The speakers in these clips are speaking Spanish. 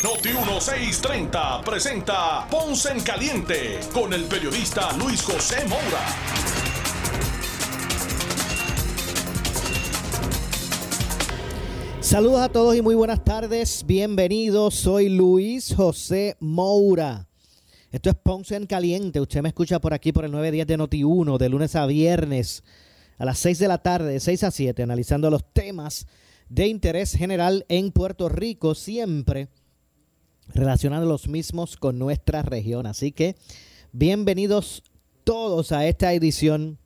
Noti 1630 presenta Ponce en Caliente con el periodista Luis José Moura. Saludos a todos y muy buenas tardes. Bienvenidos. Soy Luis José Moura. Esto es Ponce en Caliente. Usted me escucha por aquí por el 910 de Noti1 de lunes a viernes a las 6 de la tarde, de 6 a 7, analizando los temas de interés general en Puerto Rico, siempre relacionando los mismos con nuestra región. Así que bienvenidos todos a esta edición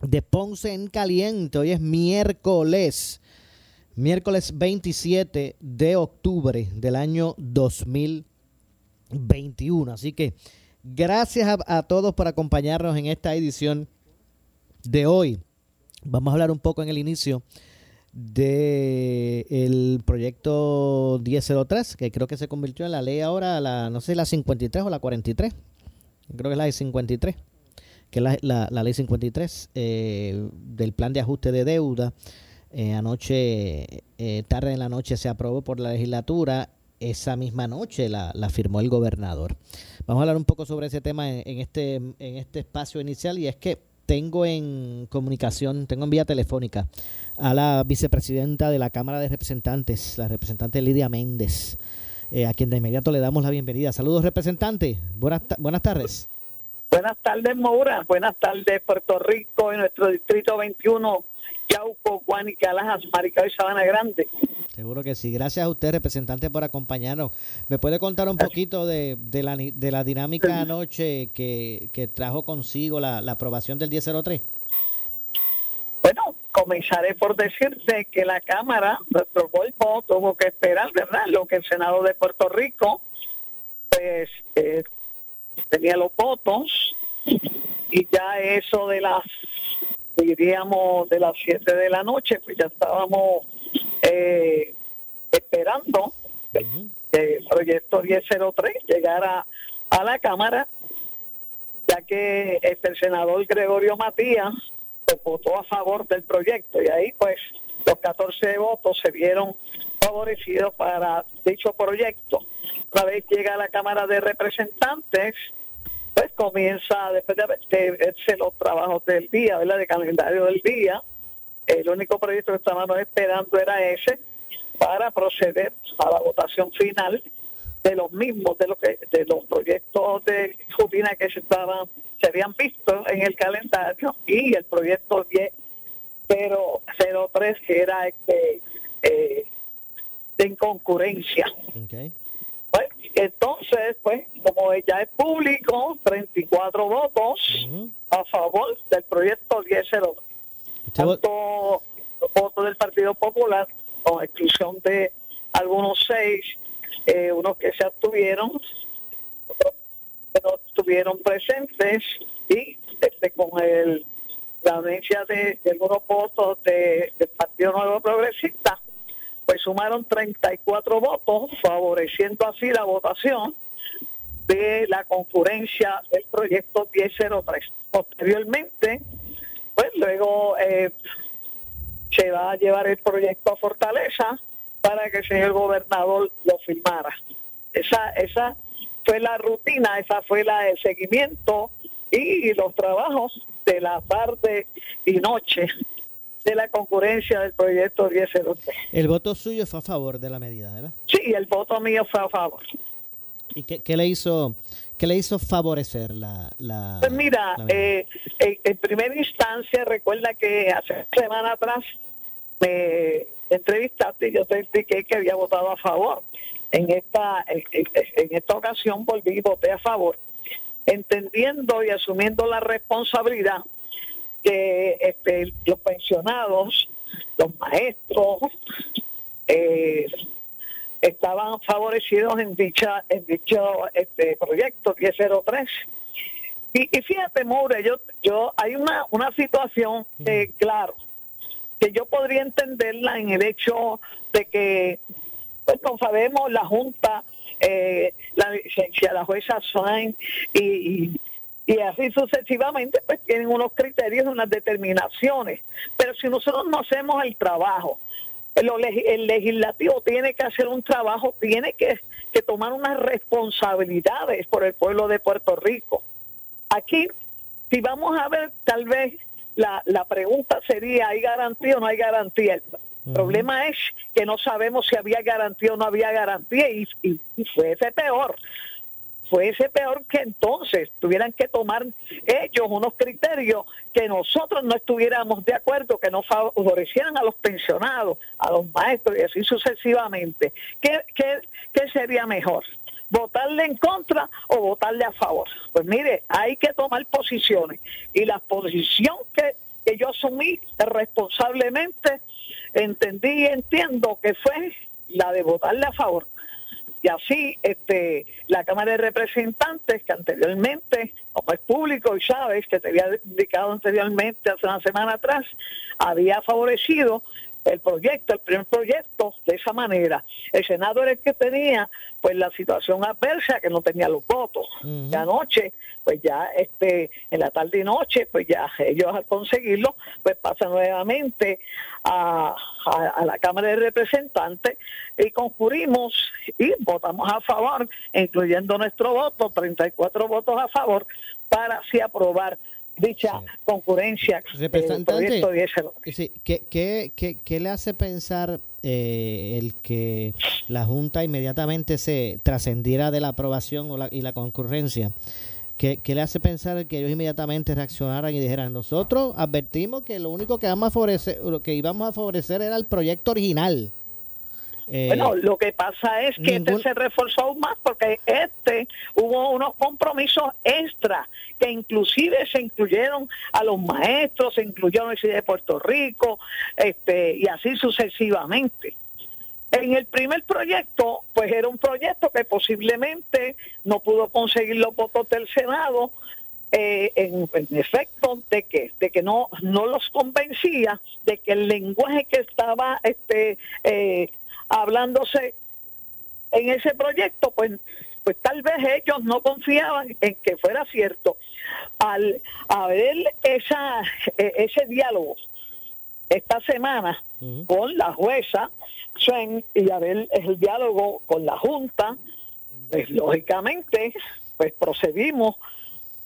de Ponce en Caliente. Hoy es miércoles miércoles 27 de octubre del año 2021. Así que gracias a, todos por acompañarnos en esta edición de hoy. Vamos a hablar un poco en el inicio del el proyecto 1003, que creo que se convirtió en la ley ahora, la, no sé, la 53 o la 43. Creo que es la de 53, que es la, la, ley 53 eh, del plan de ajuste de deuda eh, anoche, eh, tarde en la noche, se aprobó por la legislatura. Esa misma noche la, firmó el gobernador. Vamos a hablar un poco sobre ese tema en, este, en este espacio inicial y es que tengo en comunicación, tengo en vía telefónica a la vicepresidenta de la Cámara de Representantes, la representante Lidia Méndez, eh, a quien de inmediato le damos la bienvenida. Saludos, representante. Buenas, buenas tardes. Buenas tardes, Moura. Buenas tardes, Puerto Rico, en nuestro distrito 21 Yauco, y Maricao y Sabana Grande. Seguro que sí. Gracias a usted, representante, por acompañarnos. ¿Me puede contar un poquito de, de, la, de la dinámica anoche que, que trajo consigo la, la aprobación del 1003? Bueno, comenzaré por decirte que la Cámara, nuestro cuerpo, tuvo que esperar, ¿verdad? Lo que el Senado de Puerto Rico, pues, eh, tenía los votos y ya eso de las diríamos de las 7 de la noche, pues ya estábamos eh, esperando que el proyecto 1003 llegara a la Cámara, ya que este, el senador Gregorio Matías pues, votó a favor del proyecto y ahí pues los 14 votos se vieron favorecidos para dicho proyecto. Una vez llega a la Cámara de Representantes, pues comienza después de verse los trabajos del día, ¿verdad? De calendario del día. El único proyecto que estábamos esperando era ese para proceder a la votación final de los mismos, de lo que, de los proyectos de rutina que se estaban, se habían visto en el calendario y el proyecto 10 03 que era este eh, de inconcurrencia. Okay. Pues, entonces, pues, como ya es público, 34 votos a favor del proyecto 1002. Tanto votos del Partido Popular, con exclusión de algunos seis, eh, unos que se abstuvieron, otros que no estuvieron presentes, y este, con el, la audiencia de, algunos votos del Partido Nuevo Progresista, pues sumaron 34 votos, favoreciendo así la votación de la concurrencia del proyecto 1003. Posteriormente, pues luego eh, se va a llevar el proyecto a Fortaleza para que el señor gobernador lo firmara. Esa, esa fue la rutina, esa fue la, el seguimiento y los trabajos de la tarde y noche de la concurrencia del proyecto 1003. El voto suyo fue a favor de la medida, ¿verdad? Sí, el voto mío fue a favor. ¿Y qué, le hizo qué le hizo favorecer la... la pues mira, eh, en, primera instancia, recuerda que hace semana atrás me entrevistaste y yo te expliqué que había votado a favor. En esta, en, en esta ocasión volví y voté a favor, entendiendo y asumiendo la responsabilidad que este, los pensionados, los maestros, eh, estaban favorecidos en dicha en dicho este proyecto 1003 y, y fíjate Moura yo yo hay una una situación que claro que yo podría entenderla en el hecho de que pues como sabemos la junta eh, la licenciada jueza Swain y, y y así sucesivamente, pues tienen unos criterios, unas determinaciones. Pero si nosotros no hacemos el trabajo, el, el legislativo tiene que hacer un trabajo, tiene que, que tomar unas responsabilidades por el pueblo de Puerto Rico. Aquí, si vamos a ver, tal vez la, la pregunta sería, ¿hay garantía o no hay garantía? El problema es que no sabemos si había garantía o no había garantía y, y, y fue ese peor fuese peor que entonces tuvieran que tomar ellos unos criterios que nosotros no estuviéramos de acuerdo, que no favorecieran a los pensionados, a los maestros y así sucesivamente. ¿Qué, qué, qué sería mejor? ¿Votarle en contra o votarle a favor? Pues mire, hay que tomar posiciones y la posición que, que yo asumí responsablemente, entendí y entiendo que fue la de votarle a favor y así este la Cámara de Representantes que anteriormente como es público y sabes que te había indicado anteriormente hace una semana atrás había favorecido el proyecto, el primer proyecto, de esa manera. El Senado era el que tenía pues la situación adversa, que no tenía los votos. Uh anoche, pues ya este, en la tarde y noche, pues ya ellos al conseguirlo, pues pasan nuevamente a, a, la Cámara de Representantes y concurrimos y votamos a favor, incluyendo nuestro voto, 34 votos a favor, para así aprobar dicha concurrencia. Representante, sí, ¿qué, qué, qué, qué le hace pensar eh, el que la Junta inmediatamente se trascendiera de la aprobación o la, y la concurrencia? ¿Qué, ¿Qué, le hace pensar que ellos inmediatamente reaccionaran y dijeran, nosotros advertimos que lo único que, vamos a favorecer, lo que íbamos a favorecer era el proyecto original? Eh, bueno, lo que pasa es que este se reforzó aún más porque este hubo unos compromisos extra que inclusive se incluyeron a los maestros, se incluyó a la Universidad de Puerto Rico, este y así sucesivamente. En el primer proyecto, pues era un proyecto que posiblemente no pudo conseguir los votos del Senado, eh, en, efecto de que de que no no los convencía de que el lenguaje que estaba este eh, hablándose en ese proyecto, pues, pues tal vez ellos no confiaban en que fuera cierto. Al haber esa, e, ese diálogo esta semana con la jueza y a ver el diálogo con la Junta, pues lógicamente pues procedimos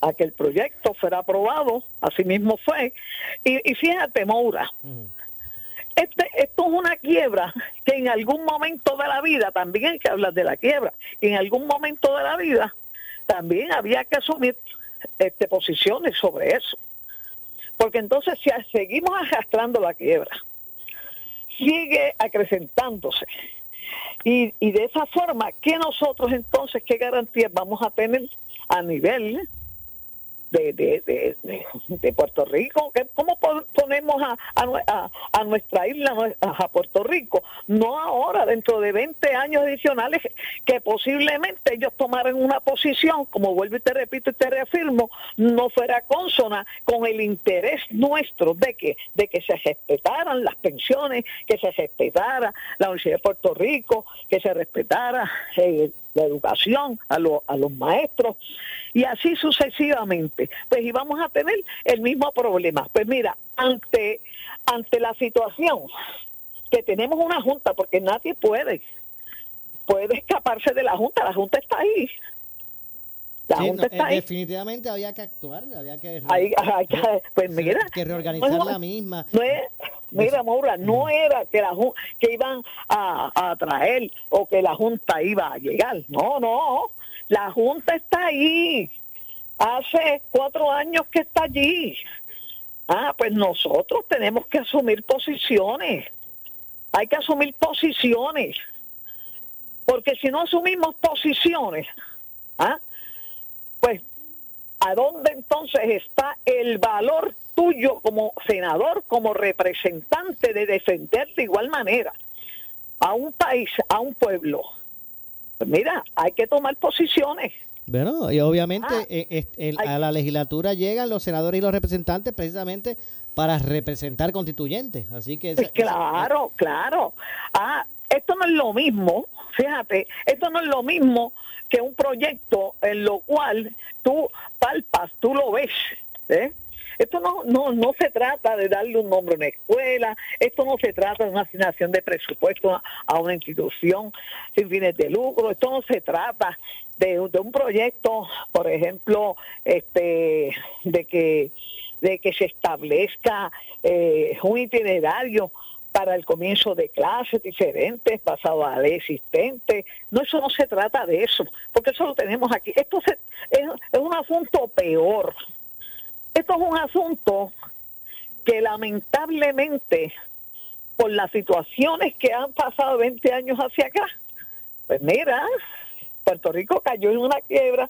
a que el proyecto fuera aprobado, así mismo fue. Y, y fíjate, Moura, este, esto es una quiebra que en algún momento de la vida, también hay que hablar de la quiebra, en algún momento de la vida también había que asumir este, posiciones sobre eso. Porque entonces si seguimos arrastrando la quiebra, sigue acrecentándose. Y, y de esa forma, ¿qué nosotros entonces, qué garantías vamos a tener a nivel de, de, de, Puerto Rico. ¿Cómo ponemos a, a, a, nuestra isla, a Puerto Rico? No ahora, dentro de 20 años adicionales, que posiblemente ellos tomaran una posición, como vuelvo y te repito y te reafirmo, no fuera consona con el interés nuestro de que, de que se respetaran las pensiones, que se respetara la Universidad de Puerto Rico, que se respetara eh, la educación, a, a los maestros, y así sucesivamente. Pues íbamos a tener el mismo problema. Pues mira, ante, ante la situación que tenemos una junta, porque nadie puede, puede escaparse de la junta, la junta está ahí. La junta está eh, ahí. Definitivamente había que actuar, había que, pues mira, que reorganizar la misma. No es, Mira, Maura, no era que, la, que iban a, a traer o que la Junta iba a llegar. No, no. La Junta está ahí. Hace cuatro años que está allí. Ah, pues nosotros tenemos que asumir posiciones. Hay que asumir posiciones. Porque si no asumimos posiciones, ¿ah? pues ¿a dónde entonces está el valor tuyo como senador, como representante de defender de igual manera. a un país, a un pueblo, pues mira, hay que tomar posiciones. Bueno, y obviamente Ah, eh, eh, el- hay- a la legislatura llegan los senadores y los representantes precisamente para representar constituyentes. Así que... esa- Pues claro, claro. Ah, esto no es lo mismo, fíjate, esto no es lo mismo que un proyecto en lo cual tú palpas, tú lo ves, ¿eh? Esto no, no, no se trata de darle un nombre a una escuela, esto no se trata de una asignación de presupuesto a, una institución sin fines de lucro, esto no se trata de, un proyecto, por ejemplo, este, de que de que se establezca eh, un itinerario para el comienzo de clases diferentes basado a ley existente. No, eso no se trata de eso, porque eso lo tenemos aquí. Esto se- es, es un asunto peor. Esto es un asunto que lamentablemente, por las situaciones que han pasado 20 años hacia acá, pues mira, Puerto Rico cayó en una quiebra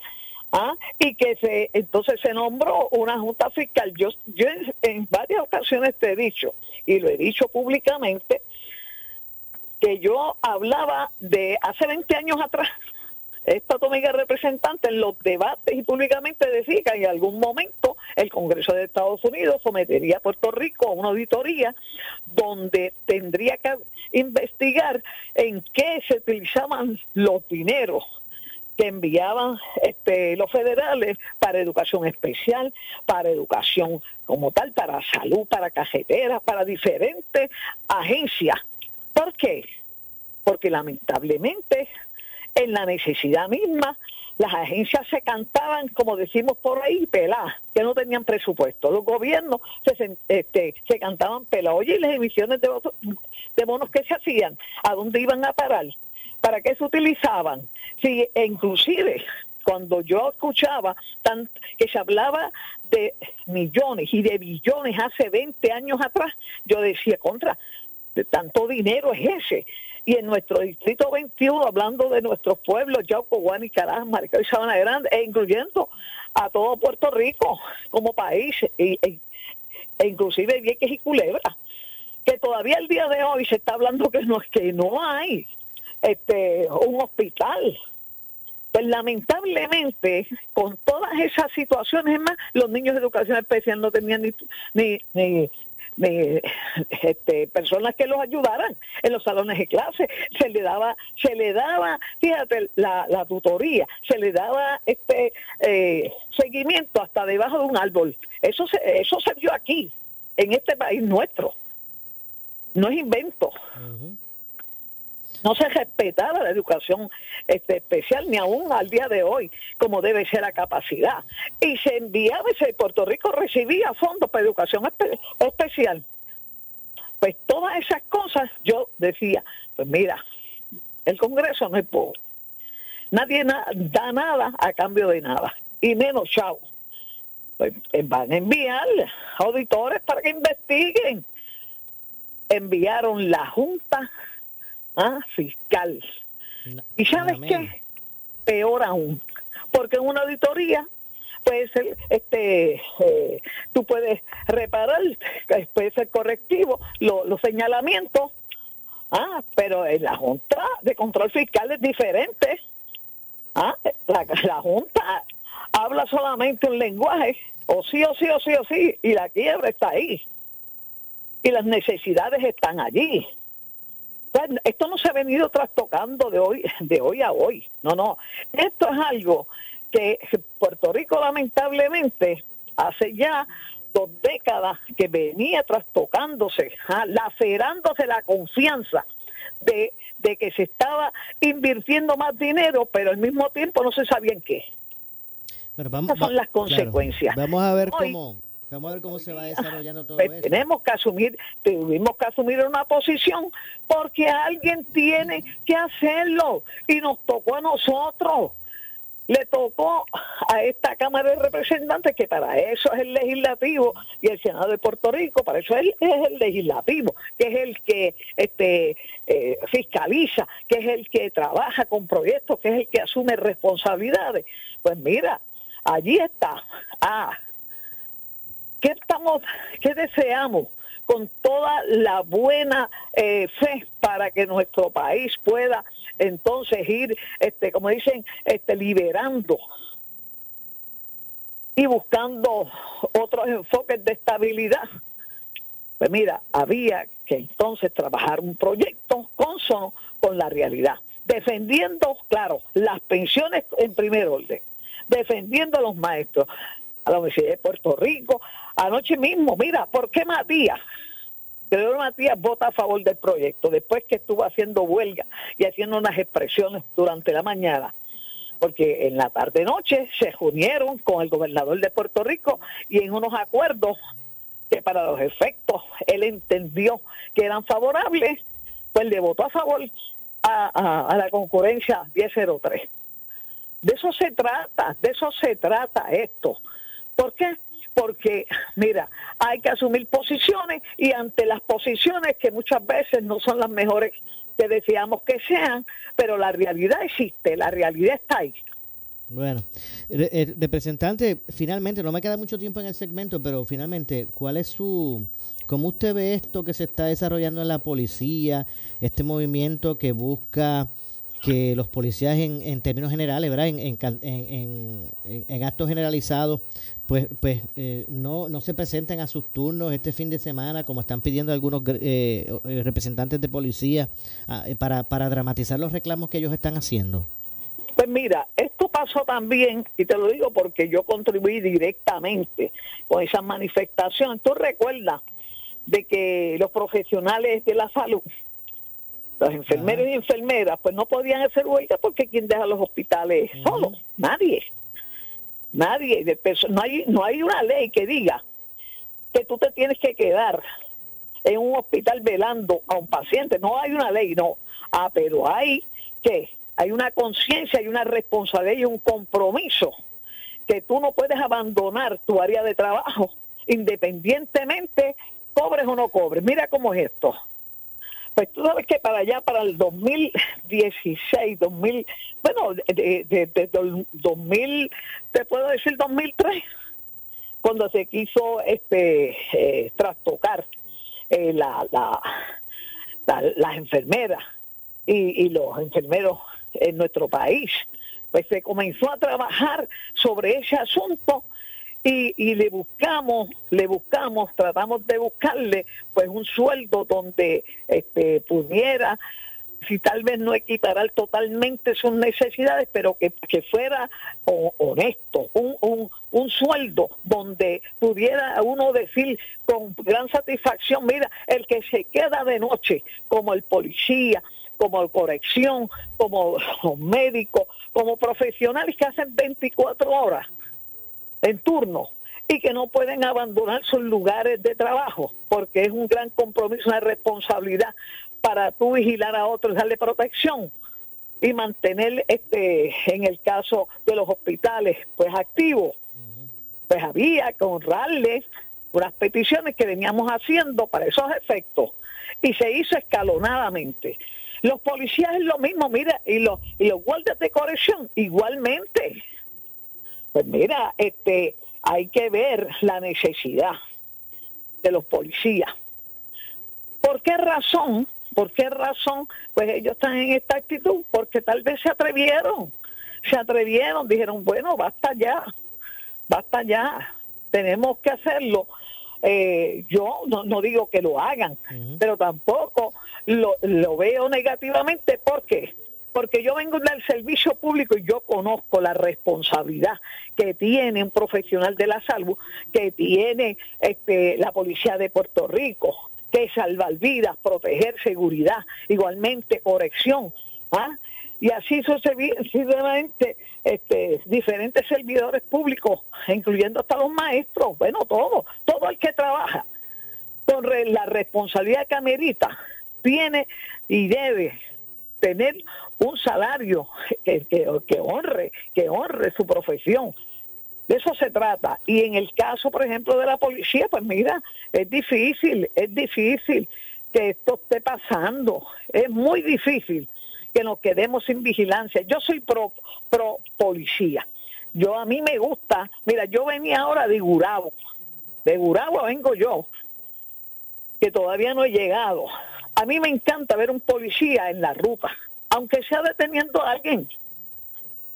¿ah? y que se entonces se nombró una junta fiscal. Yo, yo en, en varias ocasiones te he dicho, y lo he dicho públicamente, que yo hablaba de hace 20 años atrás, esta amiga representante en los debates y públicamente decía que en algún momento el Congreso de Estados Unidos sometería a Puerto Rico a una auditoría donde tendría que investigar en qué se utilizaban los dineros que enviaban este, los federales para educación especial, para educación como tal, para salud, para cajeteras, para diferentes agencias. ¿Por qué? Porque lamentablemente en la necesidad misma las agencias se cantaban, como decimos por ahí, peladas, que no tenían presupuesto. Los gobiernos se, este, se cantaban peladas. Oye, y las emisiones de, de bonos que se hacían, ¿a dónde iban a parar? ¿Para qué se utilizaban? Sí, e inclusive cuando yo escuchaba tan, que se hablaba de millones y de billones hace 20 años atrás, yo decía, contra, de tanto dinero es ese. Y en nuestro distrito 21, hablando de nuestros pueblos, Yauco, Guanicará, Maricao y Sabana Grande, e incluyendo a todo Puerto Rico como país, y, e, e inclusive Vieques y Culebra, que todavía el día de hoy se está hablando que no, que no hay este un hospital. Pues lamentablemente, con todas esas situaciones más, los niños de educación especial no tenían ni, ni, ni, ni, este, personas que los ayudaran en los salones de clase. Se le daba, se le daba, fíjate, la, la tutoría, se le daba este eh, seguimiento hasta debajo de un árbol. Eso se, eso se vio aquí, en este país nuestro. No es invento no se respetaba la educación este, especial ni aún al día de hoy como debe ser la capacidad. Y se enviaba ese Puerto Rico recibía fondos para educación espe- especial. Pues todas esas cosas yo decía pues mira el Congreso no es pobre. Nadie na- da nada a cambio de nada. Y menos chao. Pues eh, van a enviar auditores para que investiguen. Enviaron la Junta ah, Fiscal. ¿Y sabes qué? Peor aún, porque en una auditoría puede ser, este, eh, tú puedes reparar, eh, puede ser correctivo, lo- los señalamientos, ah, pero en la Junta de Control Fiscal es diferente. Ah, la, la Junta habla solamente un lenguaje, o sí, o sí, o sí, o sí, y la quiebra está ahí. Y las necesidades están allí. Esto no se ha venido trastocando de hoy, de hoy a hoy. No, no. Esto es algo que Puerto Rico lamentablemente hace ya dos décadas que venía trastocándose, ah, lacerándose la confianza de, de que se estaba invirtiendo más dinero, pero al mismo tiempo no se sabía en qué. Pero vamos, Estas son las claro. consecuencias. Vamos a ver Hoy- cómo vamos a ver cómo se va desarrollando todo Pues eso. tenemos que asumir, tuvimos que asumir una posición porque alguien tiene que hacerlo y nos tocó a nosotros. Le tocó a esta Cámara de Representantes, que para eso es el legislativo, y el Senado de Puerto Rico, para eso es, es el legislativo, que es el que este, eh, fiscaliza, que es el que trabaja con proyectos, que es el que asume responsabilidades. Pues mira, allí está. Ah, ¿Qué estamos, qué deseamos con toda la buena eh, fe para que nuestro país pueda entonces ir, este, como dicen, este, liberando y buscando otros enfoques de estabilidad. Pues mira, había que entonces trabajar un proyecto consono con la realidad, defendiendo, claro, las pensiones en primer orden, defendiendo a los maestros, a la Universidad de Puerto Rico. Anoche mismo, mira, ¿por qué Matías? Creo Matías vota a favor del proyecto, después que estuvo haciendo huelga y haciendo unas expresiones durante la mañana porque en la tarde-noche se reunieron con el gobernador de Puerto Rico y en unos acuerdos que para los efectos él entendió que eran favorables, pues le votó a favor a, la concurrencia 1003. De eso se trata, de eso se trata esto. ¿Por qué? Porque, mira, hay que asumir posiciones y ante las posiciones que muchas veces no son las mejores que deseamos que sean, pero la realidad existe, la realidad está ahí. Bueno, el representante, finalmente, no me queda mucho tiempo en el segmento, pero finalmente, ¿cuál es su, cómo usted ve esto que se está desarrollando en la policía, este movimiento que busca que los policías en, en términos generales, ¿verdad? En, en, en, actos generalizados, pues, pues eh, no, no se presenten a sus turnos este fin de semana, como están pidiendo algunos eh, eh, representantes de policía, ah, para, para dramatizar los reclamos que ellos están haciendo? Pues mira, esto pasó también, y te lo digo porque yo contribuí directamente con esas manifestaciones. Tú recuerdas de que los profesionales de la salud los enfermeros y enfermeras, pues no podían hacer huelga porque ¿quién deja los hospitales solos? Nadie. Nadie. no, hay, no hay una ley que diga que tú te tienes que quedar en un hospital velando a un paciente. No hay una ley, no. Ah, pero hay que hay una conciencia, hay una responsabilidad y un compromiso que tú no puedes abandonar tu área de trabajo independientemente cobres o no cobres. Mira cómo es esto. Pues tú sabes que para allá, para el 2016, 2000, bueno, de, de, 2000, te puedo decir 2003, cuando se quiso este eh, trastocar eh, la, la, las enfermeras y, y los enfermeros en nuestro país. Pues se comenzó a trabajar sobre ese asunto y, y, le buscamos, le buscamos, tratamos de buscarle pues un sueldo donde este, pudiera, si tal vez no equiparar totalmente sus necesidades, pero que, que fuera honesto, un, un, un sueldo donde pudiera uno decir con gran satisfacción, mira, el que se queda de noche como el policía, como corrección, como los médicos, como profesionales que hacen 24 horas en turno y que no pueden abandonar sus lugares de trabajo porque es un gran compromiso, una responsabilidad para tú vigilar a otros, darle protección y mantener este en el caso de los hospitales pues activos. Pues había que honrarles unas peticiones que veníamos haciendo para esos efectos y se hizo escalonadamente. Los policías es lo mismo, mira, y los, y los guardias de corrección igualmente. Pues mira, este, hay que ver la necesidad de los policías. ¿Por qué razón? ¿Por qué razón? Pues ellos están en esta actitud, porque tal vez se atrevieron, se atrevieron, dijeron, bueno, basta ya, basta ya, tenemos que hacerlo. Eh, yo no, digo que lo hagan, pero tampoco lo, lo veo negativamente. ¿Por qué? Porque yo vengo del servicio público y yo conozco la responsabilidad que tiene un profesional de la salud, que tiene este, la policía de Puerto Rico, que salvar vidas, proteger seguridad, igualmente corrección. ¿ah? Y así sucesivamente este, diferentes servidores públicos, incluyendo hasta los maestros, bueno, todo, todo el que trabaja con la responsabilidad que amerita, tiene y debe tener un salario que, honre, que honre su profesión. De eso se trata. Y en el caso, por ejemplo, de la policía, pues mira, es difícil, es difícil que esto esté pasando. Es muy difícil que nos quedemos sin vigilancia. Yo soy pro, pro policía. Yo a mí me gusta, mira, yo venía ahora de Gurabo, de Gurabo vengo yo, que todavía no he llegado. A mí me encanta ver un policía en la ruta, aunque sea deteniendo a alguien.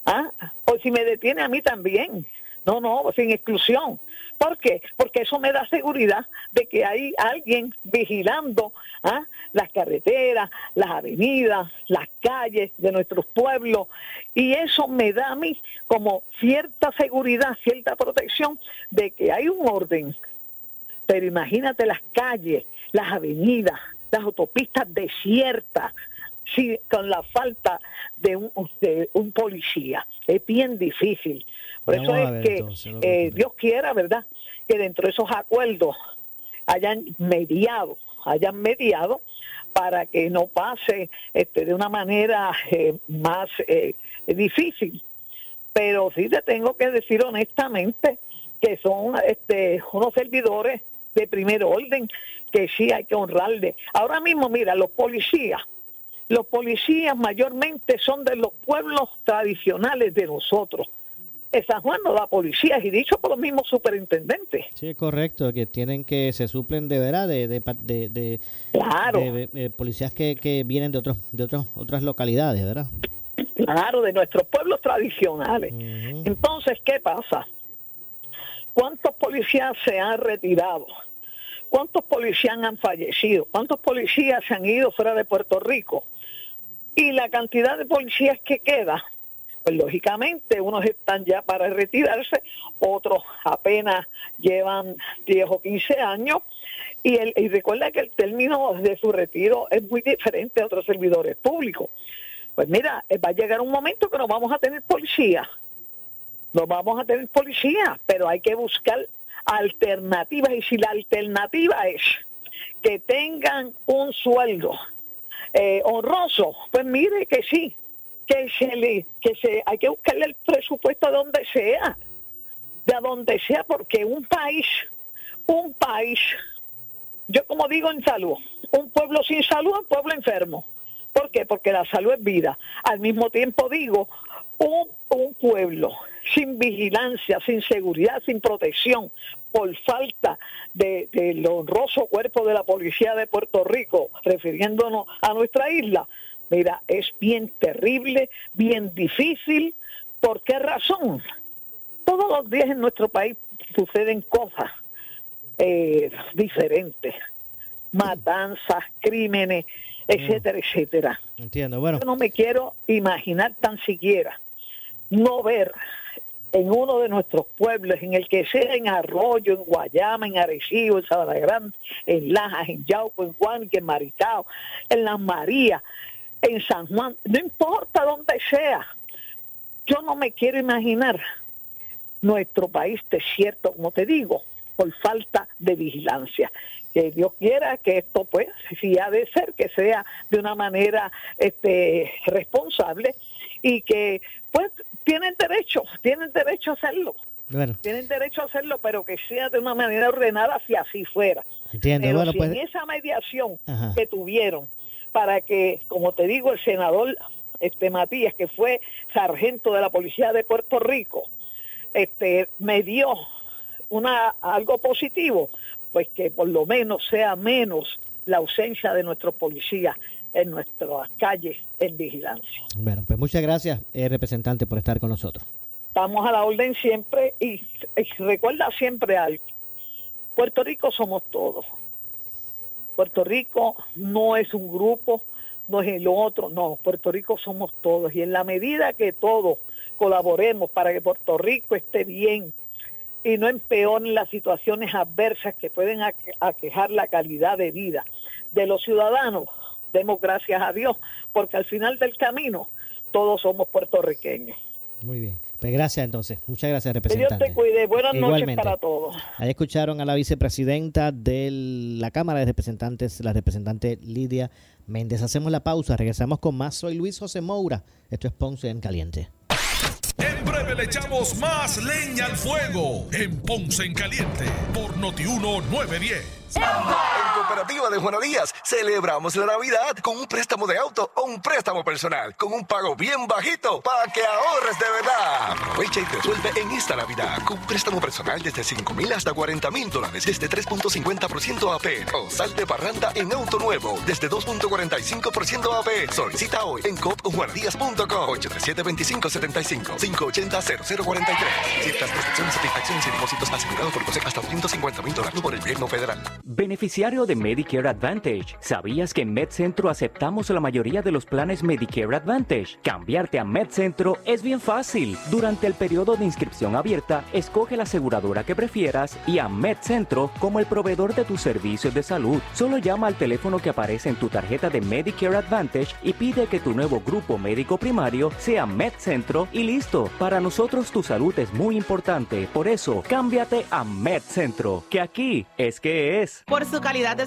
¿Ah? O si me detiene a mí también. No, no, sin exclusión. ¿Por qué? Porque eso me da seguridad de que hay alguien vigilando ¿ah? las carreteras, las avenidas, las calles de nuestros pueblos. Y eso me da a mí como cierta seguridad, cierta protección de que hay un orden. Pero imagínate las calles, las avenidas, las autopistas desiertas, sí, con la falta de un, de un policía. Es bien difícil. Por eso es que, eh, Dios quiera, ¿verdad? Que dentro de esos acuerdos hayan mediado, hayan mediado para que no pase este, de una manera eh, más eh, difícil. Pero sí te tengo que decir honestamente que son este, unos servidores de primer orden que sí hay que honrarle. Ahora mismo, mira, los policías, los policías mayormente son de los pueblos tradicionales de nosotros San Juan no da policías y dicho por los mismos superintendentes. Sí, es correcto, que tienen que, se suplen de verdad de, de, de, claro. de policías que, que, vienen de otros de otros, otras localidades, ¿verdad? Claro, de nuestros pueblos tradicionales. Entonces, ¿qué pasa? ¿Cuántos policías se han retirado? ¿Cuántos policías han fallecido? ¿Cuántos policías se han ido fuera de Puerto Rico? Y la cantidad de policías que queda, pues lógicamente unos están ya para retirarse, otros apenas llevan 10 o 15 años. Y, el, y recuerda que el término de su retiro es muy diferente a otros servidores públicos. Pues mira, eh, va a llegar un momento que no vamos a tener policía. No vamos a tener policía, pero hay que buscar alternativas. Y si la alternativa es que tengan un sueldo eh, honroso, pues mire que sí, que se le, que se, hay que buscarle el presupuesto a donde sea, de a donde sea, porque un país, un país, yo como digo en salud, un pueblo sin salud un pueblo enfermo. ¿Por qué? Porque la salud es vida. Al mismo tiempo digo, un, un pueblo sin vigilancia, sin seguridad, sin protección, por falta del de, honroso cuerpo de la policía de Puerto Rico, refiriéndonos a nuestra isla, Mira, es bien terrible, bien difícil. ¿Por qué razón? Todos los días en nuestro país suceden cosas eh, diferentes. Matanzas, crímenes, etcétera, etcétera. Entiendo, bueno. Yo no me quiero imaginar tan siquiera no ver en uno de nuestros pueblos, en el que sea en Arroyo, en Guayama, en Arecibo, en Sabana Grande, en Lajas, en Yauco, en Juan, en Maricao, en Las Marías, en San Juan, no importa dónde sea. Yo no me quiero imaginar nuestro país desierto, como te digo, por falta de vigilancia. Que Dios quiera que esto, pues, si ha de ser, que sea de una manera este, responsable y que, pues, tienen derecho, tienen derecho a hacerlo. Tienen derecho a hacerlo, pero que sea de una manera ordenada si así fuera. Entiendo. Pero si pues en esa mediación que tuvieron para que, como te digo, el senador este Matías, que fue sargento de la policía de Puerto Rico, este me dio una algo positivo, pues que por lo menos sea menos la ausencia de nuestros policías en nuestras calles en vigilancia. Bueno, pues muchas gracias, eh, representante, por estar con nosotros. Estamos a la orden siempre y, y recuerda siempre algo. Puerto Rico somos todos. Puerto Rico no es un grupo, no es el otro, no, Puerto Rico somos todos y en la medida que todos colaboremos para que Puerto Rico esté bien y no empeoren las situaciones adversas que pueden aquejar la calidad de vida de los ciudadanos, demos gracias a Dios, porque al final del camino todos somos puertorriqueños. Muy bien. Pues gracias entonces. Muchas gracias, representante. Que Dios te cuide. Buenas noches para todos. Ahí escucharon a la vicepresidenta de la Cámara de Representantes, la representante Lidia Méndez. Hacemos la pausa. Regresamos con más. Soy Luis José Moura. Esto es Ponce en Caliente. En breve le echamos más leña al fuego en Ponce en Caliente por Notiuno 910. Cooperativa de Juana Díaz celebramos la Navidad con un préstamo de auto o un préstamo personal con un pago bien bajito para que ahorres de verdad. Aprovecha y resuelve en esta Navidad con préstamo personal desde 5 mil hasta 40 mil dólares desde 3.50% AP o sal de parranda en auto nuevo desde 2.45% AP. Solicita hoy en copjuanadías.com 837-2575 580-0043. Ciertas prestaciones, satisfacciones y depósitos asegurados por COSEC hasta 250 mil dólares por el gobierno federal. Beneficiario de Medicare Advantage. ¿Sabías que en MedCentro aceptamos la mayoría de los planes Medicare Advantage? Cambiarte a MedCentro es bien fácil. Durante el periodo de inscripción abierta, escoge la aseguradora que prefieras y a MedCentro como el proveedor de tus servicios de salud. Solo llama al teléfono que aparece en tu tarjeta de Medicare Advantage y pide que tu nuevo grupo médico primario sea MedCentro y listo. Para nosotros tu salud es muy importante, por eso cámbiate a MedCentro, que aquí es que es. Por su calidad de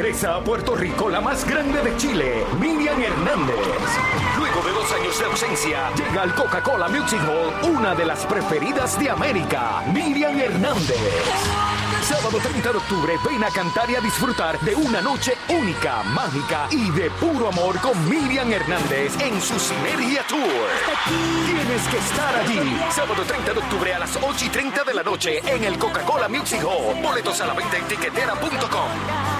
Regresa a Puerto Rico la más grande de Chile, Miriam Hernández. Luego de dos años de ausencia, llega al Coca-Cola Music Hall, una de las preferidas de América, Miriam Hernández. Sábado 30 de octubre, ven a cantar y a disfrutar de una noche única, mágica y de puro amor con Miriam Hernández en su Sinergia Tour. Tienes que estar allí. Sábado 30 de octubre a las 8 y 30 de la noche en el Coca-Cola Music Hall. Boletos a la venta en tiquetera.com.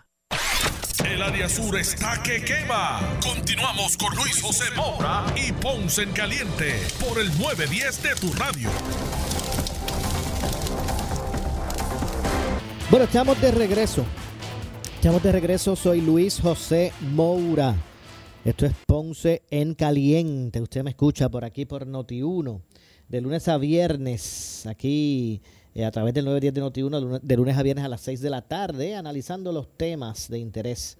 El área sur está que quema. Continuamos con Luis José Moura y Ponce en Caliente por el 910 de tu radio. Bueno, estamos de regreso. Estamos de regreso. Soy Luis José Moura. Esto es Ponce en Caliente. Usted me escucha por aquí por Noti1. De lunes a viernes. Aquí eh, a través del 910 de Noti1. De lunes a viernes a las 6 de la tarde. Analizando los temas de interés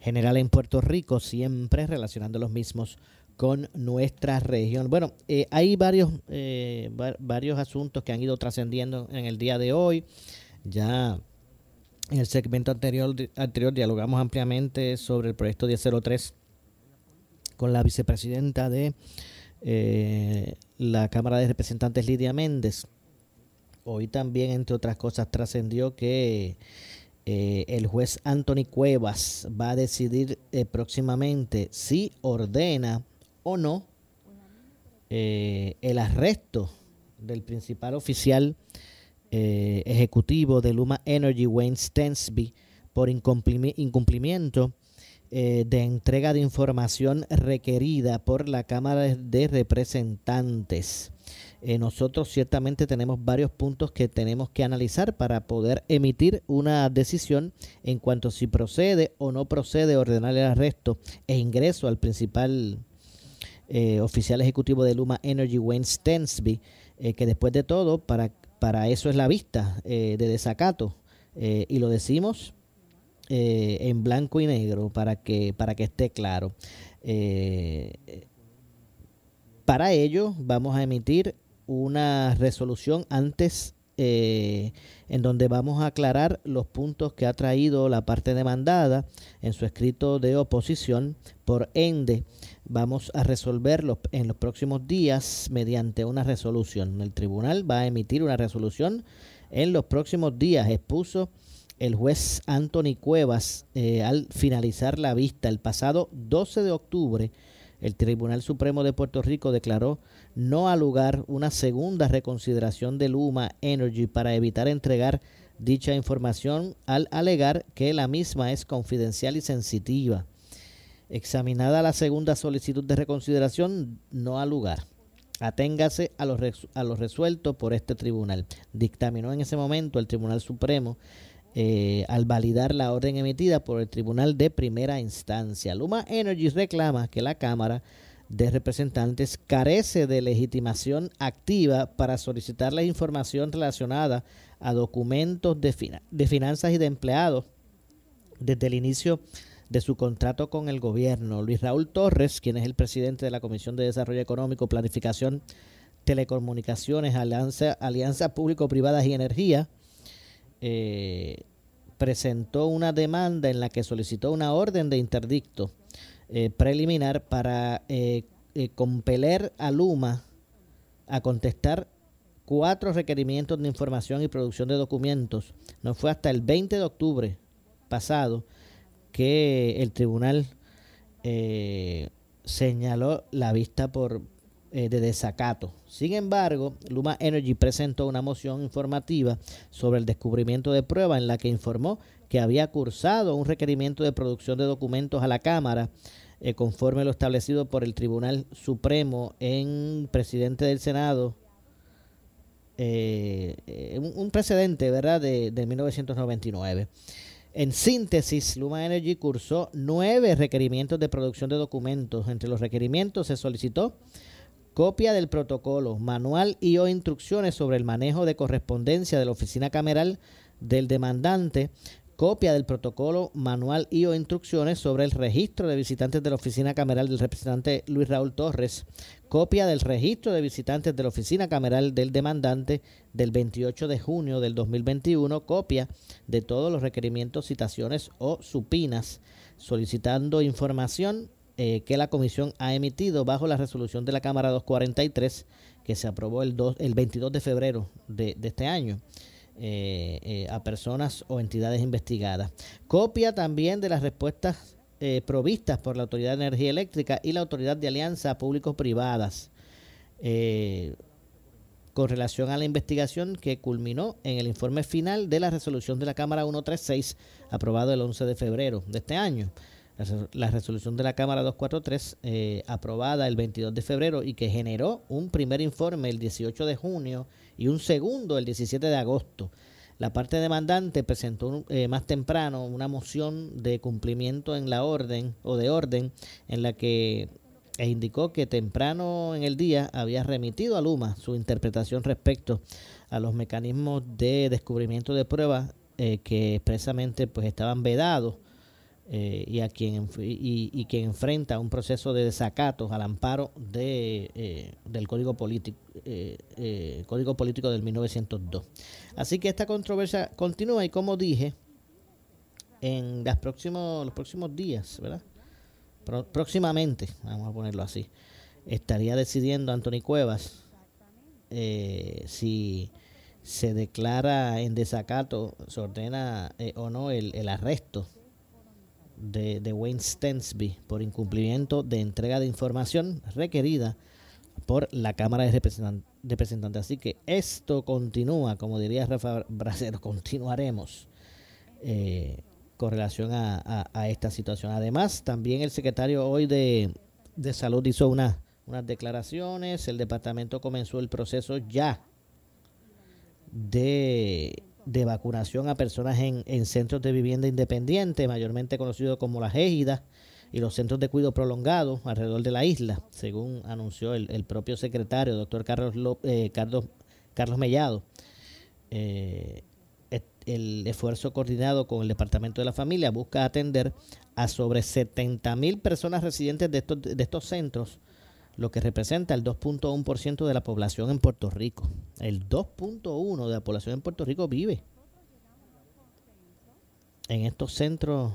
general en Puerto Rico. Siempre relacionando los mismos con nuestra región. Bueno, eh, hay varios, eh, va- varios asuntos que han ido trascendiendo en el día de hoy. Ya en el segmento anterior, anterior dialogamos ampliamente sobre el proyecto 1003 con la vicepresidenta de la Cámara de Representantes, Lidia Méndez. Hoy también, entre otras cosas, trascendió que eh, el juez Anthony Cuevas va a decidir eh, próximamente si ordena o no eh, el arresto del principal oficial ejecutivo de Luma Energy, Wayne Stensby, por incumplimi- incumplimiento de entrega de información requerida por la Cámara de Representantes. Eh, nosotros ciertamente tenemos varios puntos que tenemos que analizar para poder emitir una decisión en cuanto si procede o no procede ordenar el arresto e ingreso al principal eh, oficial ejecutivo de Luma Energy, Wayne Stensby, eh, que después de todo, para, para eso es la vista de desacato. y lo decimos en blanco y negro para que, para que esté claro. Para ello vamos a emitir una resolución antes eh, en donde vamos a aclarar los puntos que ha traído la parte demandada en su escrito de oposición. Por ende, vamos a resolverlo en los próximos días mediante una resolución. El tribunal va a emitir una resolución en los próximos días, expuso el juez Anthony Cuevas eh, al finalizar la vista el pasado 12 de octubre. El Tribunal Supremo de Puerto Rico declaró no al lugar una segunda reconsideración de Luma Energy para evitar entregar dicha información al alegar que la misma es confidencial y sensitiva. Examinada la segunda solicitud de reconsideración, no al lugar. Aténgase a lo, res- a lo resuelto por este tribunal. Dictaminó en ese momento el Tribunal Supremo eh, al validar la orden emitida por el Tribunal de Primera Instancia. Luma Energy reclama que la Cámara de Representantes carece de legitimación activa para solicitar la información relacionada a documentos de, fina- de finanzas y de empleados desde el inicio de su contrato con el gobierno. Luis Raúl Torres, quien es el presidente de la Comisión de Desarrollo Económico, Planificación, Telecomunicaciones, Alianza, Alianza Público-Privadas y Energía, eh, presentó una demanda en la que solicitó una orden de interdicto eh, preliminar para eh, eh, compeler a Luma a contestar cuatro requerimientos de información y producción de documentos. No fue hasta el 20 de octubre pasado que el tribunal señaló la vista por eh, de desacato. Sin embargo, Luma Energy presentó una moción informativa sobre el descubrimiento de prueba en la que informó que había cursado un requerimiento de producción de documentos a la Cámara eh, conforme lo establecido por el Tribunal Supremo en presidente del Senado eh, un precedente, ¿verdad?, de, de 1999. En síntesis, Luma Energy cursó nueve requerimientos de producción de documentos. Entre los requerimientos se solicitó copia del protocolo, manual y o instrucciones sobre el manejo de correspondencia de la oficina cameral del demandante, copia del protocolo, manual y o instrucciones sobre el registro de visitantes de la oficina cameral del representante Luis Raúl Torres, copia del registro de visitantes de la oficina cameral del demandante del 28 de junio del 2021, copia de todos los requerimientos, citaciones o supinas, solicitando información eh, que la comisión ha emitido bajo la resolución de la Cámara 243 que se aprobó el, 2, el 22 de febrero de, este año. Eh, eh, a personas o entidades investigadas. Copia también de las respuestas provistas por la Autoridad de Energía Eléctrica y la Autoridad de Alianza Públicos-Privadas con relación a la investigación que culminó en el informe final de la resolución de la Cámara 136 aprobado el 11 de febrero de este año. La, res- la resolución de la Cámara 243 eh, aprobada el 22 de febrero y que generó un primer informe el 18 de junio y un segundo el 17 de agosto. La parte demandante presentó eh, más temprano una moción de cumplimiento en la orden o de orden en la que e indicó que temprano en el día había remitido a Luma su interpretación respecto a los mecanismos de descubrimiento de pruebas eh, que expresamente pues estaban vedados eh, y a quien y, y que enfrenta un proceso de desacato al amparo de, eh, del código político eh, eh, código político del 1902 así que esta controversia continúa y como dije en las próximos los próximos días verdad Pro- próximamente vamos a ponerlo así estaría decidiendo Anthony Cuevas eh, si se declara en desacato se ordena eh, o no el arresto de, Wayne Stensby por incumplimiento de entrega de información requerida por la Cámara de Representan- Representantes. Así que esto continúa, como diría Rafa Bracero, continuaremos eh, con relación a esta situación. Además, también el secretario hoy de, de Salud hizo una, unas declaraciones, el departamento comenzó el proceso ya de, de vacunación a personas en, en centros de vivienda independiente, mayormente conocidos como las égidas, y los centros de cuidado prolongado alrededor de la isla, según anunció el, propio secretario, doctor Carlos, Ló- eh, Carlos, Carlos Mellado. Eh, el esfuerzo coordinado con el Departamento de la Familia busca atender a sobre 70 mil personas residentes de estos, de estos centros, lo que representa el 2.1% de la población en Puerto Rico. El 2.1% de la población en Puerto Rico vive en estos centros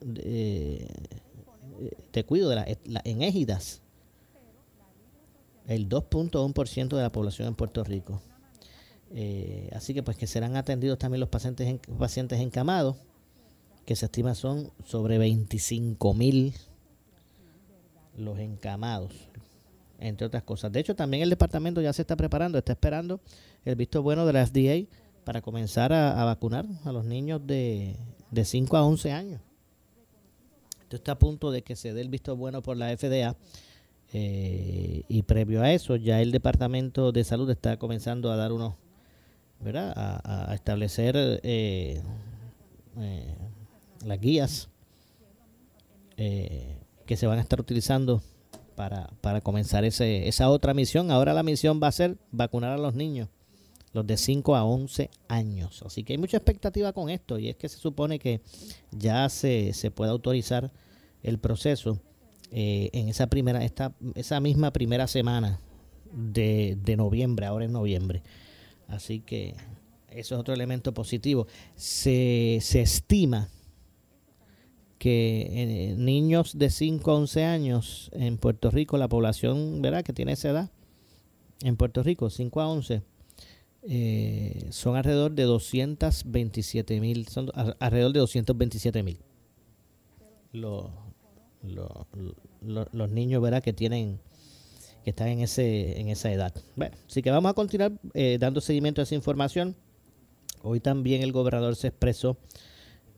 de, de cuidado de la, la- en égidas. El 2.1% de la población en Puerto Rico. Eh, así que pues que serán atendidos también los pacientes en- pacientes encamados, que se estima son sobre 25 mil los encamados, entre otras cosas. De hecho, también el departamento ya se está preparando, está esperando el visto bueno de la FDA para comenzar a, vacunar a los niños de, de 5 a 11 años. Esto está a punto de que se dé el visto bueno por la FDA. eh, y previo a eso, ya el Departamento de Salud está comenzando a dar unos, ¿verdad? A, a establecer eh, eh, las guías eh, que se van a estar utilizando para, para comenzar ese, esa otra misión. Ahora la misión va a ser vacunar a los niños, los de 5 a 11 años. Así que hay mucha expectativa con esto y es que se supone que ya se, se puede autorizar el proceso eh, en esa primera esta, esa misma primera semana de, de noviembre, ahora en noviembre. Así que eso es otro elemento positivo. Se, se estima que eh, niños de 5 a 11 años en Puerto Rico, la población ¿verdad? que tiene esa edad, en Puerto Rico, 5 a 11, eh, son alrededor de 227 mil, son alrededor de 227 mil. Los, los, los, los niños ¿verdad? que tienen que están en ese en esa edad. Bueno, así que vamos a continuar eh, dando seguimiento a esa información. Hoy también el gobernador se expresó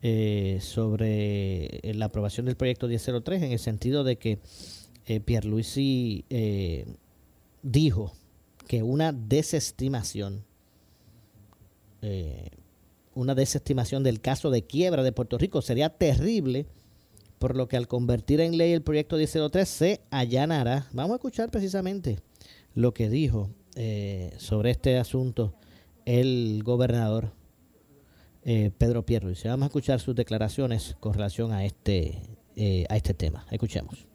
eh, sobre eh, la aprobación del proyecto 1003 en el sentido de que eh, Pierluisi eh, dijo que una desestimación, eh, una desestimación del caso de quiebra de Puerto Rico sería terrible, por lo que al convertir en ley el proyecto 1003 se allanará. Vamos a escuchar precisamente lo que dijo eh, sobre este asunto el gobernador eh, Pedro Pierluisi. Vamos a escuchar sus declaraciones con relación a este, eh, a este tema. Escuchemos.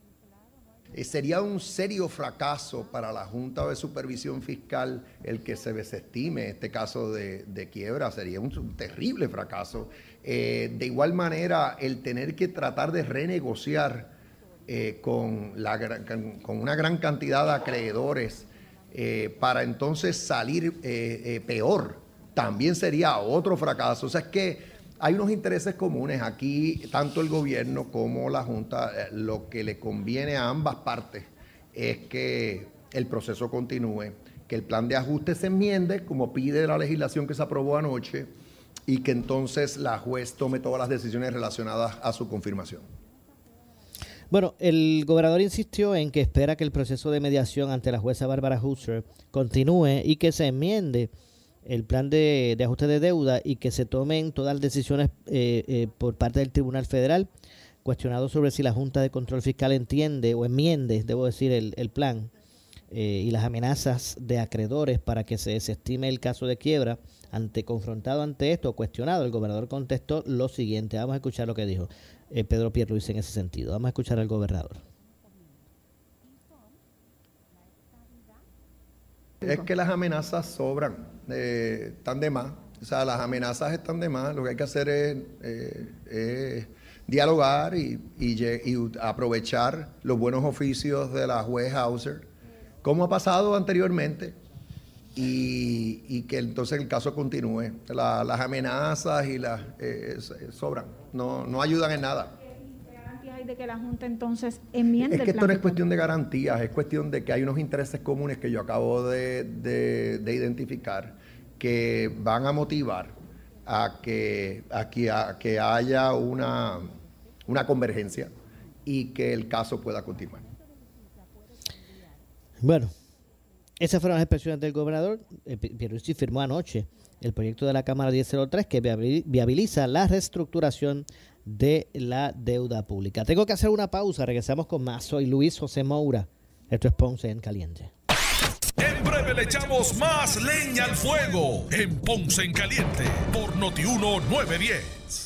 Eh, sería un serio fracaso para la Junta de Supervisión Fiscal el que se desestime este caso de, quiebra, sería un, terrible fracaso. de igual manera, el tener que tratar de renegociar con, con una gran cantidad de acreedores para entonces salir peor también sería otro fracaso. O sea, es que hay unos intereses comunes aquí, tanto el gobierno como la Junta, eh, lo que le conviene a ambas partes es que el proceso continúe, que el plan de ajuste se enmiende, como pide la legislación que se aprobó anoche, y que entonces la juez tome todas las decisiones relacionadas a su confirmación. Bueno, el gobernador insistió en que espera que el proceso de mediación ante la jueza Bárbara Husser continúe y que se enmiende el plan de, ajuste de deuda y que se tomen todas las decisiones eh, eh, por parte del Tribunal Federal, cuestionado sobre si la Junta de Control Fiscal entiende o enmiende, debo decir, el, plan eh, y las amenazas de acreedores para que se desestime el caso de quiebra. Ante confrontado ante esto, cuestionado, el gobernador contestó lo siguiente. Vamos a escuchar lo que dijo Pedro Pierluis en ese sentido. Vamos a escuchar al gobernador. Es que las amenazas sobran, eh, están de más. O sea, las amenazas están de más. Lo que hay que hacer es, eh, dialogar y, aprovechar los buenos oficios de la juez Hauser, como ha pasado anteriormente, y, que entonces el caso continúe. las amenazas y las eh, sobran, no, no ayudan en nada de que la Junta entonces enmiende Es que esto no es cuestión de garantías, es cuestión de que hay unos intereses comunes que yo acabo de, identificar que van a motivar a que, a que, haya una, una convergencia y que el caso pueda continuar. Bueno, esas fueron las expresiones del gobernador. Eh, Pierluisi firmó anoche el proyecto de la Cámara 1003 que viabiliza la reestructuración de la deuda pública. Tengo que hacer una pausa, regresamos con más. Soy Luis José Moura. Esto es Ponce en Caliente. En breve le echamos más leña al fuego en Ponce en Caliente por Notiuno 910.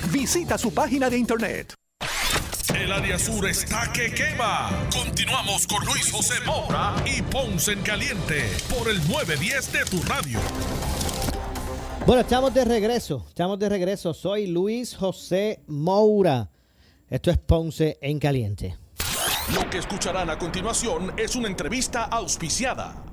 Visita su página de internet. El área sur está que quema. Continuamos con Luis José Moura y Ponce en Caliente por el 910 de tu radio. Bueno, estamos de regreso. Estamos de regreso. Soy Luis José Moura. Esto es Ponce en Caliente. Lo que escucharán a continuación es una entrevista auspiciada.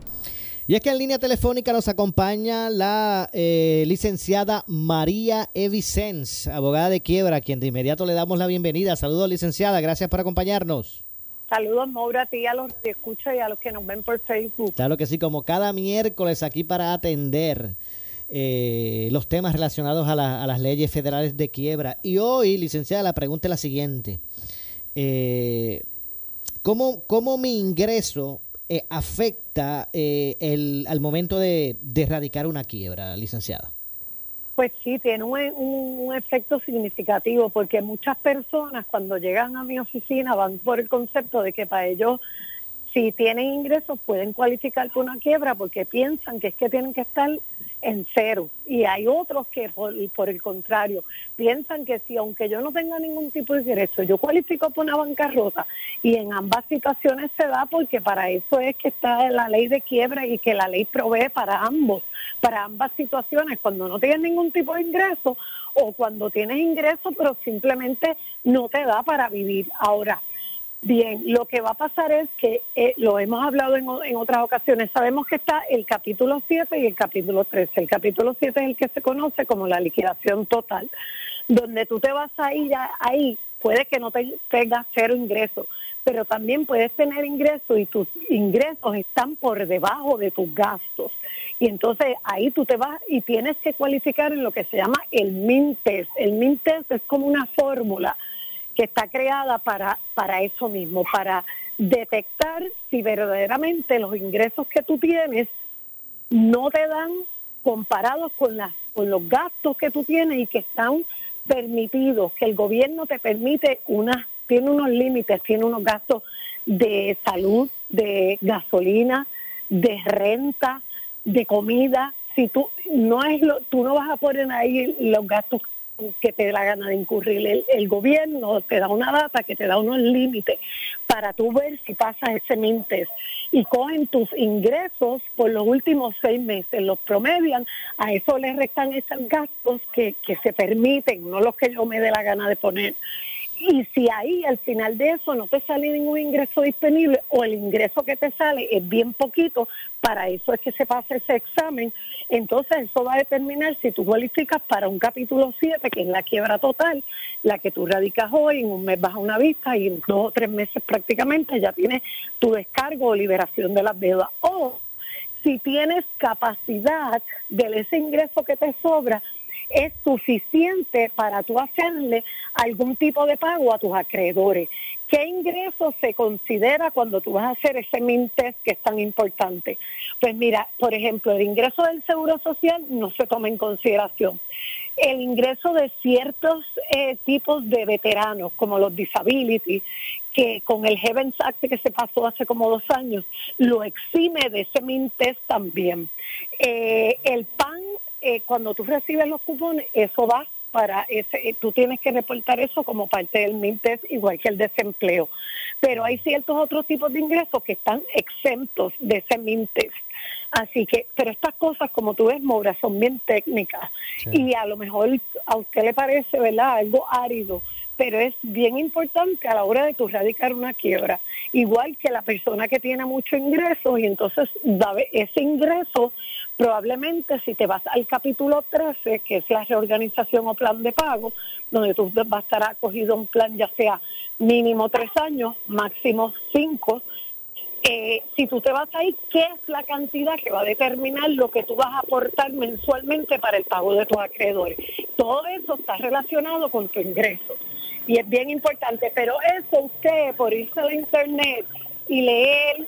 Y es que en línea telefónica nos acompaña la eh, licenciada María Evicens, abogada de quiebra, a quien de inmediato le damos la bienvenida. Saludos, licenciada, gracias por acompañarnos. Saludos, Maura, a ti, a los que escuchan y a los que nos ven por Facebook. Claro que sí, como cada miércoles aquí para atender eh, los temas relacionados a, las leyes federales de quiebra. Y hoy, licenciada, la pregunta es la siguiente. Eh, ¿cómo, ¿Cómo mi ingreso eh, afecta eh, el, al momento de, erradicar una quiebra, licenciada? Pues sí, tiene un, efecto significativo porque muchas personas cuando llegan a mi oficina van por el concepto de que para ellos si tienen ingresos pueden cualificar por una quiebra porque piensan que es que tienen que estar en cero. Y hay otros que, por, el contrario, piensan que si, aunque yo no tenga ningún tipo de ingreso, yo cualifico por una bancarrota. Y en ambas situaciones se da porque para eso es que está la ley de quiebra y que la ley provee para ambos, para ambas situaciones, cuando no tienes ningún tipo de ingreso o cuando tienes ingreso, pero simplemente no te da para vivir. Ahora, Bien, lo que va a pasar es que eh, lo hemos hablado en, en otras ocasiones. Sabemos que está el capítulo 7 y el capítulo 13. El capítulo 7 es el que se conoce como la liquidación total, donde tú te vas a ir a- ahí, puede que no te- tengas cero ingresos, pero también puedes tener ingresos y tus ingresos están por debajo de tus gastos. Y entonces ahí tú te vas y tienes que cualificar en lo que se llama el MINTES. El MINTES es como una fórmula que está creada para, para eso mismo, para detectar si verdaderamente los ingresos que tú tienes no te dan comparados con, las con los gastos que tú tienes y que están permitidos, que el gobierno te permite unas, tiene unos límites, tiene unos gastos de salud, de gasolina, de renta, de comida. Si tú no es lo, tú no vas a poner ahí los gastos que te da la gana de incurrir el, gobierno, te da una data que te da unos límites para tú ver si pasas ese mintes y cogen tus ingresos por los últimos seis meses, los promedian, a eso le restan esos gastos que, que se permiten, no los que yo me dé la gana de poner. Y si ahí al final de eso no te sale ningún ingreso disponible o el ingreso que te sale es bien poquito, para eso es que se pasa ese examen, entonces eso va a determinar si tú cualificas para un capítulo 7, que es la quiebra total, la que tú radicas hoy, en un mes vas a una vista y en dos o tres meses prácticamente ya tienes tu descargo o liberación de las deudas. O si tienes capacidad de ese ingreso que te sobra, es suficiente para tú hacerle algún tipo de pago a tus acreedores. ¿Qué ingreso se considera cuando tú vas a hacer ese MINTES que es tan importante? Pues mira, por ejemplo, el ingreso del Seguro Social no se toma en consideración. El ingreso de ciertos eh, tipos de veteranos, como los disability, que con el Heavens Act que se pasó hace como dos años, lo exime de ese MINTES también. Eh, el PAN eh, cuando tú recibes los cupones, eso va para ese, eh, tú tienes que reportar eso como parte del MINTES, igual que el desempleo. Pero hay ciertos otros tipos de ingresos que están exentos de ese MINTES. Así que, pero estas cosas, como tú ves, Maura, son bien técnicas. Y a lo mejor a usted le parece, ¿verdad?, algo árido, pero es bien importante a la hora de tu radicar una quiebra. Igual que la persona que tiene mucho ingreso y entonces ese ingreso, probablemente si te vas al capítulo 13, que es la reorganización o plan de pago, donde tú vas a estar acogido un plan ya sea mínimo tres años, máximo cinco, eh, si tú te vas ahí, ¿qué es la cantidad que va a determinar lo que tú vas a aportar mensualmente para el pago de tus acreedores? Todo eso está relacionado con tu ingreso y es bien importante, pero eso usted por irse a la internet y leer,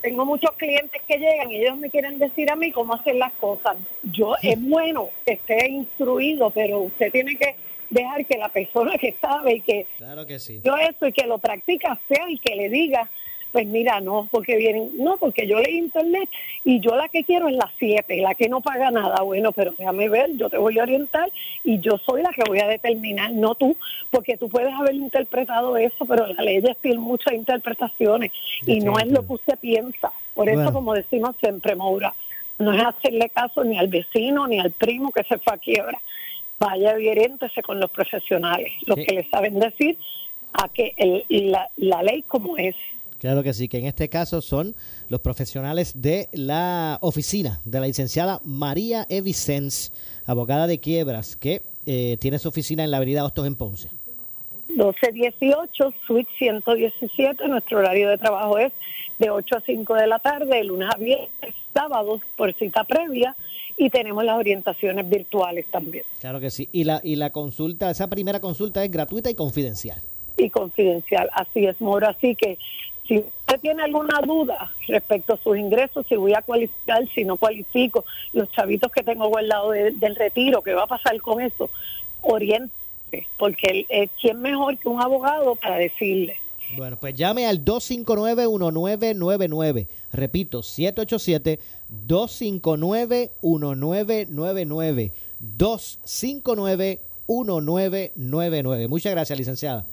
tengo muchos clientes que llegan y ellos me quieren decir a mí cómo hacer las cosas. Yo es bueno que esté instruido, pero usted tiene que dejar que la persona que sabe y que Claro que sí. yo eso y que lo practica sea el que le diga, pues mira, no, porque vienen, no, porque yo leí internet y yo la que quiero es la 7, la que no paga nada. Bueno, pero déjame ver, yo te voy a orientar y yo soy la que voy a determinar, no tú, porque tú puedes haber interpretado eso, pero la ley tiene muchas interpretaciones y no es lo que usted piensa. Por eso, Bueno. como decimos siempre, Maura, no es hacerle caso ni al vecino ni al primo que se fue a quiebra. Vaya oriéntese con los profesionales, los Sí. que le saben decir a que el- la, la ley como es. Claro que sí, que en este caso son los profesionales de la oficina de la licenciada María E. Vicens, abogada de quiebras, que eh, tiene su oficina en la avenida Hostos en Ponce. 1218, suite 117. Nuestro horario de trabajo es de 8 a 5 de la tarde, de lunes a viernes, sábados por cita previa y tenemos las orientaciones virtuales también Claro que sí. Y la, y la consulta, esa primera consulta es gratuita y confidencial. y confidencial. Así es, Mora. Así que si usted tiene alguna duda respecto a sus ingresos, si voy a cualificar, si no cualifico, los chavitos que tengo guardados de- del retiro, ¿qué va a pasar con eso? Oriente, porque ¿quién mejor que un abogado para decirle? Bueno, pues llame al 259-1999. Repito, 787-259-1999. 259-1999. Muchas gracias, licenciada.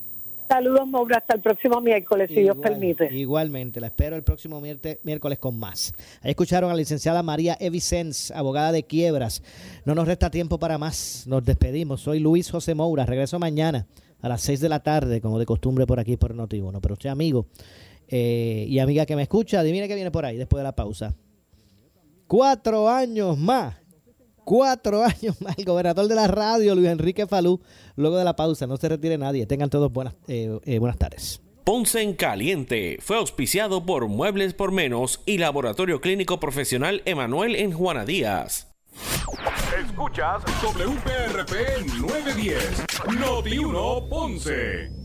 Saludos, Maura. Hasta el próximo miércoles, si Dios permite. Igualmente, la espero el próximo miércoles con más. Ahí escucharon a la licenciada María Evicens, abogada de quiebras. No nos resta tiempo para más. Nos despedimos. Soy Luis José Moura. Regreso mañana a las 6 de la tarde, como de costumbre por aquí por Noti1. Pero usted, amigo eh, y amiga que me escucha, adivine qué viene por ahí después de la pausa. Cuatro años más. Cuatro años más. El gobernador de la radio, Luis Enrique Falú, luego de la pausa. No se retire nadie. Tengan todos buenas, eh, eh, buenas tardes. Ponce en Caliente fue auspiciado por Muebles por Menos y Laboratorio Clínico Profesional Emanuel en Juana Díaz. Escuchas WPRP 910, Noti 1 Ponce.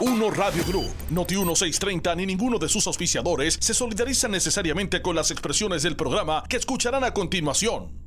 Uno Radio Group, Noti 1630 ni ninguno de sus auspiciadores se solidariza necesariamente con las expresiones del programa que escucharán a continuación.